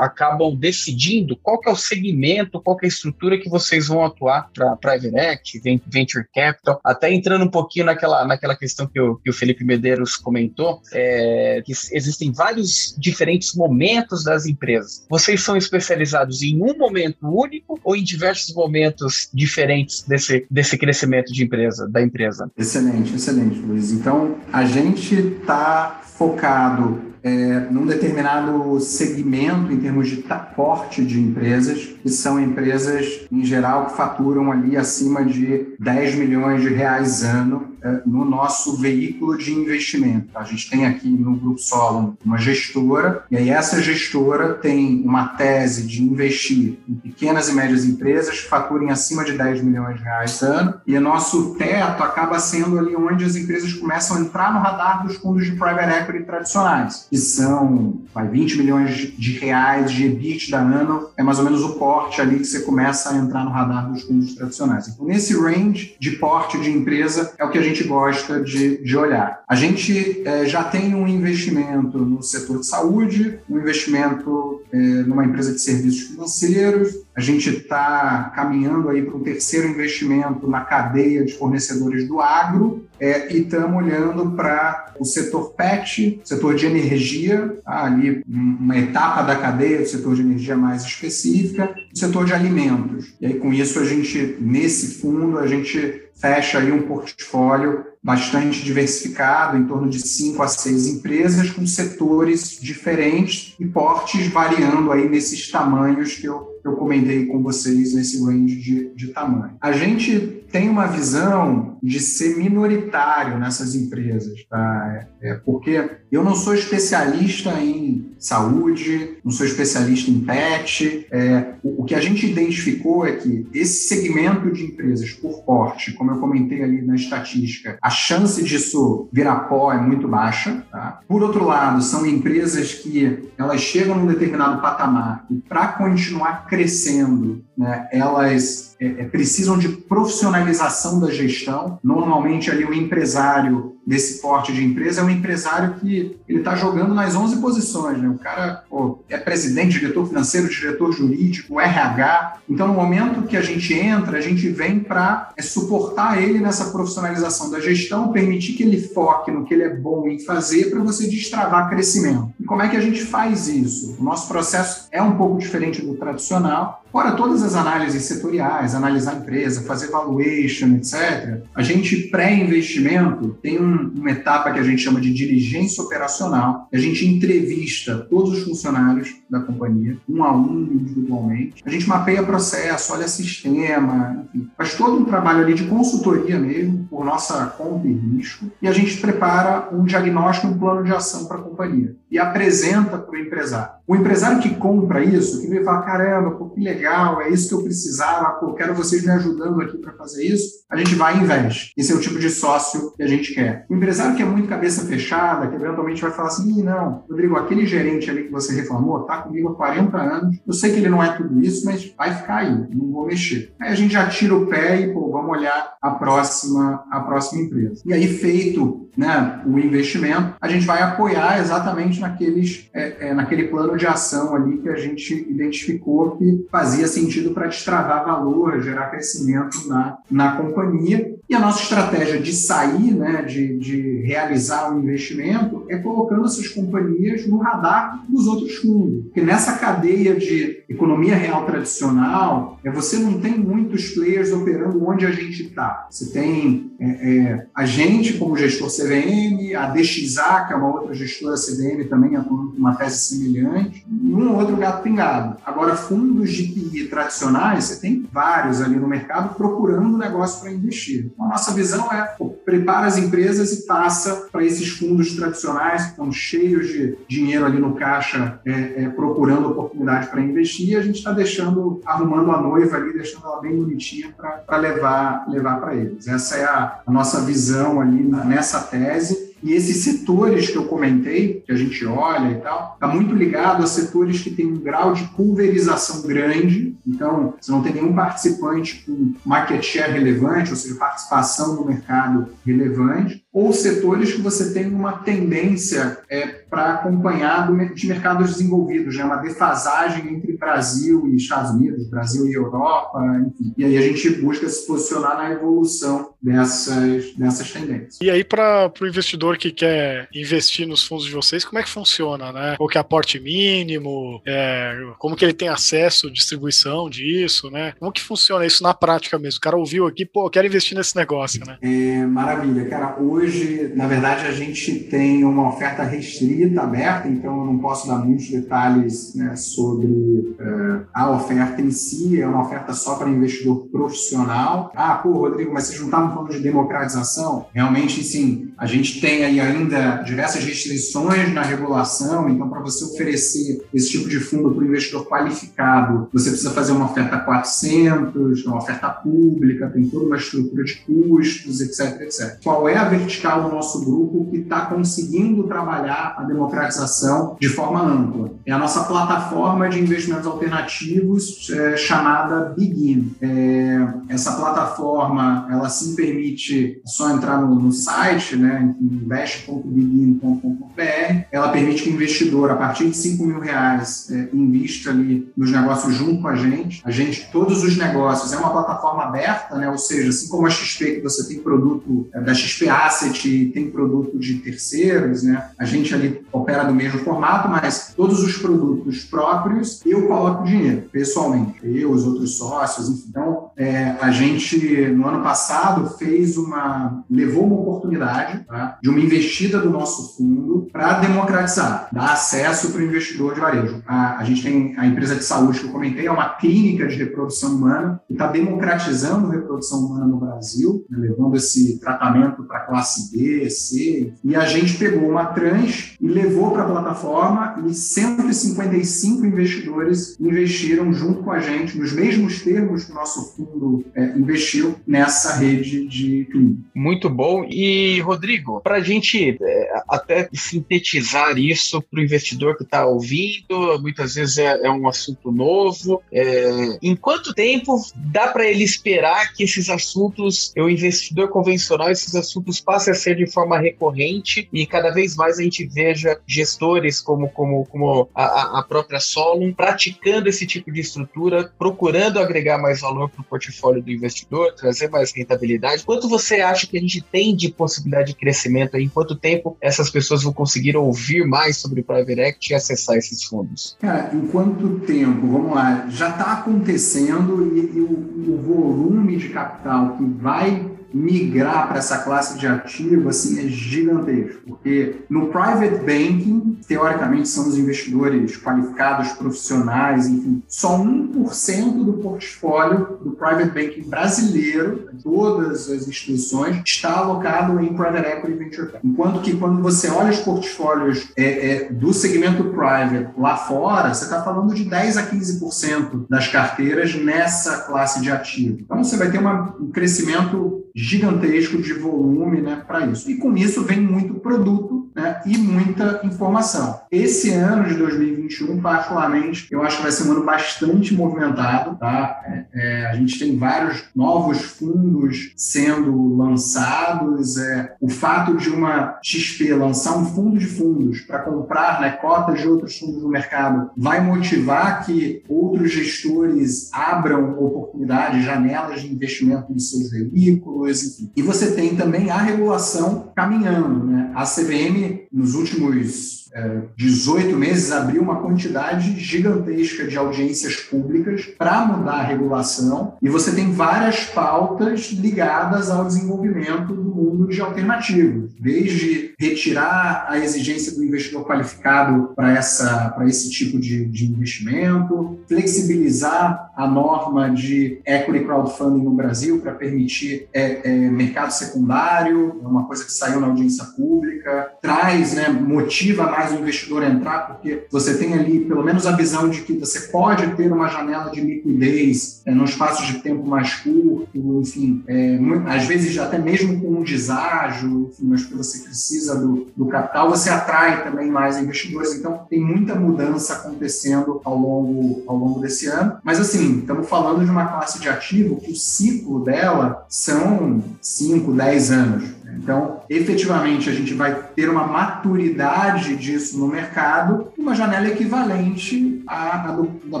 acabam decidindo qual que é o segmento, qual que é a estrutura que vocês vão atuar para Private Act, Venture Capital, até entrando um pouquinho naquela, naquela questão que o, que o Felipe Medeiros comentou, é, que existem vários diferentes momentos das empresas. Vocês são especializados em um momento único ou em diversos momentos diferentes desse, desse crescimento de empresa, da empresa? Excelente, excelente, Luiz. Então, a gente está focado é, num determinado segmento em termos de porte de empresas, que são empresas, em geral, que faturam ali acima de 10 milhões de reais ano é, no nosso veículo de investimento. A gente tem aqui no Grupo Solon uma gestora, e aí essa gestora tem uma tese de investir em pequenas e médias empresas que faturem acima de 10 milhões de reais ano, e o nosso teto acaba sendo ali onde as empresas começam a entrar no radar dos fundos de private equity tradicionais, que são vai, 20 milhões de reais de EBITDA ano, é mais ou menos o porte ali que você começa a entrar no radar dos fundos tradicionais. Então, nesse range de porte de empresa é o que a gente gosta de, de olhar. A gente é, já tem um investimento no setor de saúde, um investimento é, numa empresa de serviços financeiros, a gente está caminhando aí para um terceiro investimento na cadeia de fornecedores do agro é, e estamos olhando para o setor PET, setor de energia, tá? ali uma etapa da cadeia, o setor de energia mais específica, o setor de alimentos. E aí com isso a gente, nesse fundo, a gente fecha aí um portfólio bastante diversificado, em torno de cinco a seis empresas, com setores diferentes e portes variando aí nesses tamanhos que eu eu comentei com vocês nesse range de, de tamanho. A gente tem uma visão de ser minoritário nessas empresas, tá? É, é, porque eu não sou especialista em saúde, não sou especialista em pet. É, o, o, que a gente identificou é que esse segmento de empresas por porte, como eu comentei ali na estatística, a chance disso virar pó é muito baixa. Tá? Por outro lado, são empresas que elas chegam num determinado patamar e para continuar crescendo, né, elas é, é, precisam de profissionalização da gestão. Normalmente ali o empresário desse porte de empresa é um empresário que ele está jogando nas 11 posições. Né? O cara pô, é presidente, diretor financeiro, diretor jurídico, RH. Então, no momento que a gente entra, a gente vem para é, suportar ele nessa profissionalização da gestão, permitir que ele foque no que ele é bom em fazer para você destravar crescimento. E como é que a gente faz isso? O nosso processo é um pouco diferente do tradicional. Fora todas as análises setoriais, analisar a empresa, fazer valuation, etc., a gente, pré-investimento, tem um, uma etapa que a gente chama de diligência operacional. A gente entrevista todos os funcionários da companhia, um a um, individualmente. A gente mapeia processo, olha sistema, enfim, faz todo um trabalho ali de consultoria mesmo, por nossa conta e risco, e a gente prepara um diagnóstico um plano de ação para a companhia e apresenta para o empresário. O empresário que compra isso, que vem falar, caramba, pô, que legal, é isso que eu precisava, pô, quero vocês me ajudando aqui para fazer isso, a gente vai e investe. Esse é o tipo de sócio que a gente quer. O empresário que é muito cabeça fechada, que eventualmente vai falar assim, não, Rodrigo, aquele gerente ali que você reformou está comigo há 40 anos, eu sei que ele não é tudo isso, mas vai ficar aí, não vou mexer. Aí a gente já tira o pé e, pô, vamos olhar a próxima, a próxima empresa. E aí, feito né, o investimento, a gente vai apoiar exatamente naqueles, é, é, naquele plano de ação ali que a gente identificou que fazia sentido para destravar valor, gerar crescimento na, na companhia. E a nossa estratégia de sair, né, de, de realizar o um investimento, é colocando essas companhias no radar dos outros fundos. Porque nessa cadeia de economia real tradicional, é você não tem muitos players operando onde a gente está. Você tem é, é, a gente como gestor CVM, a DXA, que é uma outra gestora CVM também atuando com uma tese semelhante, e um outro gato pingado. Agora, fundos de PI tradicionais, você tem vários ali no mercado procurando negócio para investir. Então, a nossa visão é pô, prepara as empresas e passa para esses fundos tradicionais que estão cheios de dinheiro ali no caixa é, é, procurando oportunidade para investir e a gente está deixando, arrumando a noiva ali, deixando ela bem bonitinha para levar, levar para eles. Essa é a, a nossa visão ali nessa tese e esses setores que eu comentei, que a gente olha e tal, está muito ligado a setores que têm um grau de pulverização grande. Então, você não tem nenhum participante com market share relevante, ou seja, participação no mercado relevante ou setores que você tem uma tendência é, para acompanhar do, de mercados desenvolvidos, né? uma defasagem entre Brasil e Estados Unidos, Brasil e Europa, enfim. E aí a gente busca se posicionar na evolução dessas, dessas tendências. E aí, para o investidor que quer investir nos fundos de vocês, como é que funciona? Né? Qual que é aporte mínimo? É, como que ele tem acesso, distribuição disso? Né? Como que funciona isso na prática mesmo? O cara ouviu aqui, pô, eu quero investir nesse negócio, né? É, maravilha, cara. Hoje na verdade, a gente tem uma oferta restrita, aberta, então eu não posso dar muitos detalhes né, sobre uh, a oferta em si, é uma oferta só para investidor profissional. Ah, pô, Rodrigo, mas vocês não estavam falando de democratização? Realmente, sim, a gente tem aí ainda diversas restrições na regulação, então para você oferecer esse tipo de fundo para o investidor qualificado, você precisa fazer uma oferta 400, uma oferta pública, tem toda uma estrutura de custos, etc, etc. Qual é a vertical do nosso grupo que está conseguindo trabalhar a democratização de forma ampla. É a nossa plataforma de investimentos alternativos é, chamada Begin. É, essa plataforma, ela sim permite só entrar no, no site, né, invest.begin.com.br, ela permite que o investidor, a partir de 5 mil reais, é, invista ali nos negócios junto com a gente. A gente, todos os negócios, é uma plataforma aberta, né, ou seja, assim como a XP, que você tem produto é, da XP asset, tem produto de terceiros, né? A gente ali opera no mesmo formato, mas todos os produtos próprios eu coloco dinheiro, pessoalmente. Eu, os outros sócios, enfim. Então, é, a gente, no ano passado, fez uma. levou uma oportunidade tá? de uma investida do nosso fundo para democratizar, dar acesso para o investidor de varejo. A, a gente tem a empresa de saúde que eu comentei, é uma clínica de reprodução humana que está democratizando a reprodução humana no Brasil, né? levando esse tratamento para classe B, C, e a gente pegou uma tranche e levou para a plataforma e 155 investidores investiram junto com a gente, nos mesmos termos que o nosso fundo é, investiu nessa rede de clínica. Muito bom. E, Rodrigo, para a gente é, até sintetizar isso para o investidor que está ouvindo, muitas vezes é, é um assunto novo. É, em quanto tempo dá para ele esperar que esses assuntos, o investidor convencional, esses assuntos passem passe a ser de forma recorrente e cada vez mais a gente veja gestores como, como, como a, a própria Solon praticando esse tipo de estrutura, procurando agregar mais valor para o portfólio do investidor, trazer mais rentabilidade. Quanto você acha que a gente tem de possibilidade de crescimento aí? Em quanto tempo essas pessoas vão conseguir ouvir mais sobre o Private Equity e acessar esses fundos? Cara, em quanto tempo? Vamos lá. Já está acontecendo e, e o, o volume de capital que vai migrar para essa classe de ativo assim é gigantesco, porque no private banking, teoricamente são os investidores qualificados, profissionais, enfim, só 1% do portfólio do private banking brasileiro, todas as instituições, está alocado em private equity venture capital. Enquanto que quando você olha os portfólios é, é, do segmento private lá fora, você está falando de 10 a 15% das carteiras nessa classe de ativo. Então você vai ter uma, um crescimento gigantesco de volume né, para isso. E com isso vem muito produto né, e muita informação. Esse ano de 2021, particularmente, eu acho que vai ser um ano bastante movimentado. Tá? É, é, a gente tem vários novos fundos sendo lançados. É, o fato de uma XP lançar um fundo de fundos para comprar né, cotas de outros fundos no mercado vai motivar que outros gestores abram oportunidades, janelas de investimento nos seus veículos, enfim. E você tem também a regulação caminhando. Né? A CVM, nos últimos é, 18 meses, abriu uma quantidade gigantesca de audiências públicas para mudar a regulação e você tem várias pautas ligadas ao desenvolvimento do mundo de alternativos, desde retirar a exigência do investidor qualificado para esse tipo de, de investimento, flexibilizar a norma de equity crowdfunding no Brasil para permitir é, é, mercado secundário, é uma coisa que saiu na audiência pública, traz, né, motiva mais o investidor a entrar, porque você tem ali pelo menos a visão de que você pode ter uma janela de liquidez é, num espaço de tempo mais curto, enfim, é, às vezes até mesmo com um deságio, enfim, mas que você precisa do, do capital, você atrai também mais investidores. Então, tem muita mudança acontecendo ao longo, ao longo desse ano. Mas, assim, estamos falando de uma classe de ativo que o ciclo dela são 5, 10 anos. Então, efetivamente, a gente vai ter uma maturidade disso no mercado, uma janela equivalente à, à do, da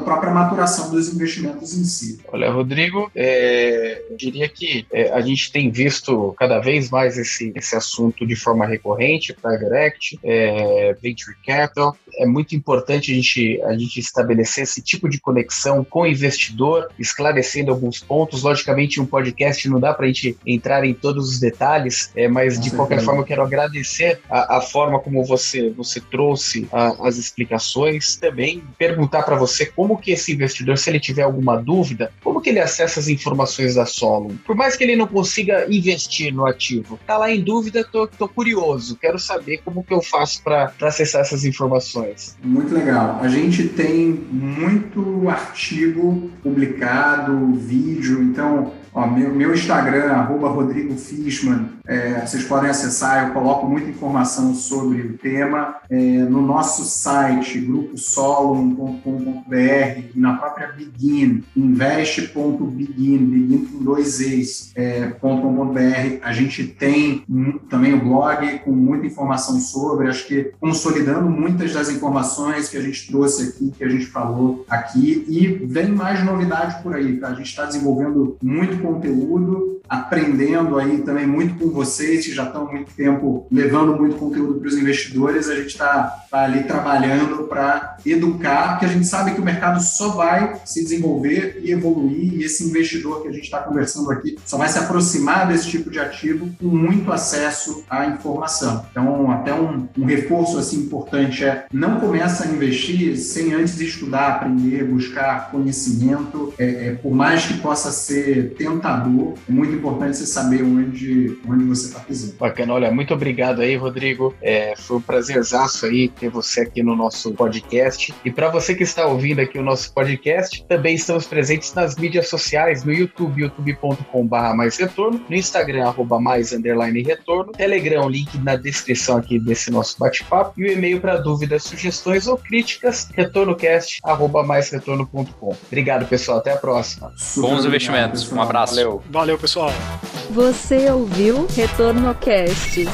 própria maturação dos investimentos em si. Olha, Rodrigo, é, eu diria que é, a gente tem visto cada vez mais esse, esse assunto de forma recorrente, private equity, é, venture capital. É muito importante a gente, a gente estabelecer esse tipo de conexão com o investidor, esclarecendo alguns pontos. Logicamente, um podcast não dá para a gente entrar em todos os detalhes, é, mas de qualquer forma eu quero agradecer a, a forma como você, você trouxe a, as explicações. Também perguntar para você como que esse investidor, se ele tiver alguma dúvida, como que ele acessa as informações da Solon? Por mais que ele não consiga investir no ativo, tá lá em dúvida, tô, tô curioso, quero saber como que eu faço para acessar essas informações. Muito legal. A gente tem muito artigo publicado, vídeo, então Ó, meu, meu Instagram, arroba Rodrigo Fishman, é, vocês podem acessar, eu coloco muita informação sobre o tema. É, no nosso site, gruposolon.com.br e na própria Begin, invest.begin, begin com dois ex, é, a gente tem também o blog com muita informação sobre, acho que consolidando muitas das informações que a gente trouxe aqui, que a gente falou aqui, e vem mais novidade por aí, tá? A gente está desenvolvendo muito conteúdo, aprendendo aí também muito com vocês, que já estão há muito tempo levando muito conteúdo para os investidores. A gente está tá ali trabalhando para educar, porque a gente sabe que o mercado só vai se desenvolver e evoluir, e esse investidor que a gente está conversando aqui só vai se aproximar desse tipo de ativo com muito acesso à informação. Então, até um, um reforço assim importante é não começa a investir sem antes estudar, aprender, buscar conhecimento, é, é, por mais que possa ser tentador, é muito importante você saber onde, onde você está pisando. Bacana, olha, muito obrigado aí, Rodrigo. É, foi um prazerzaço aí ter você aqui no nosso podcast. E para você que está ouvindo aqui o nosso podcast, também estamos presentes nas mídias sociais, no YouTube, youtube.com.br mais retorno, no Instagram, arroba mais underline retorno, Telegram, link na descrição aqui desse nosso bate-papo, e o e-mail para dúvidas, sugestões ou críticas, retornocast, arroba mais retorno.com. Obrigado, pessoal. Até a próxima. Super Bons investimentos. Um abraço. Valeu. Valeu, pessoal. Você ouviu Retorno Cast.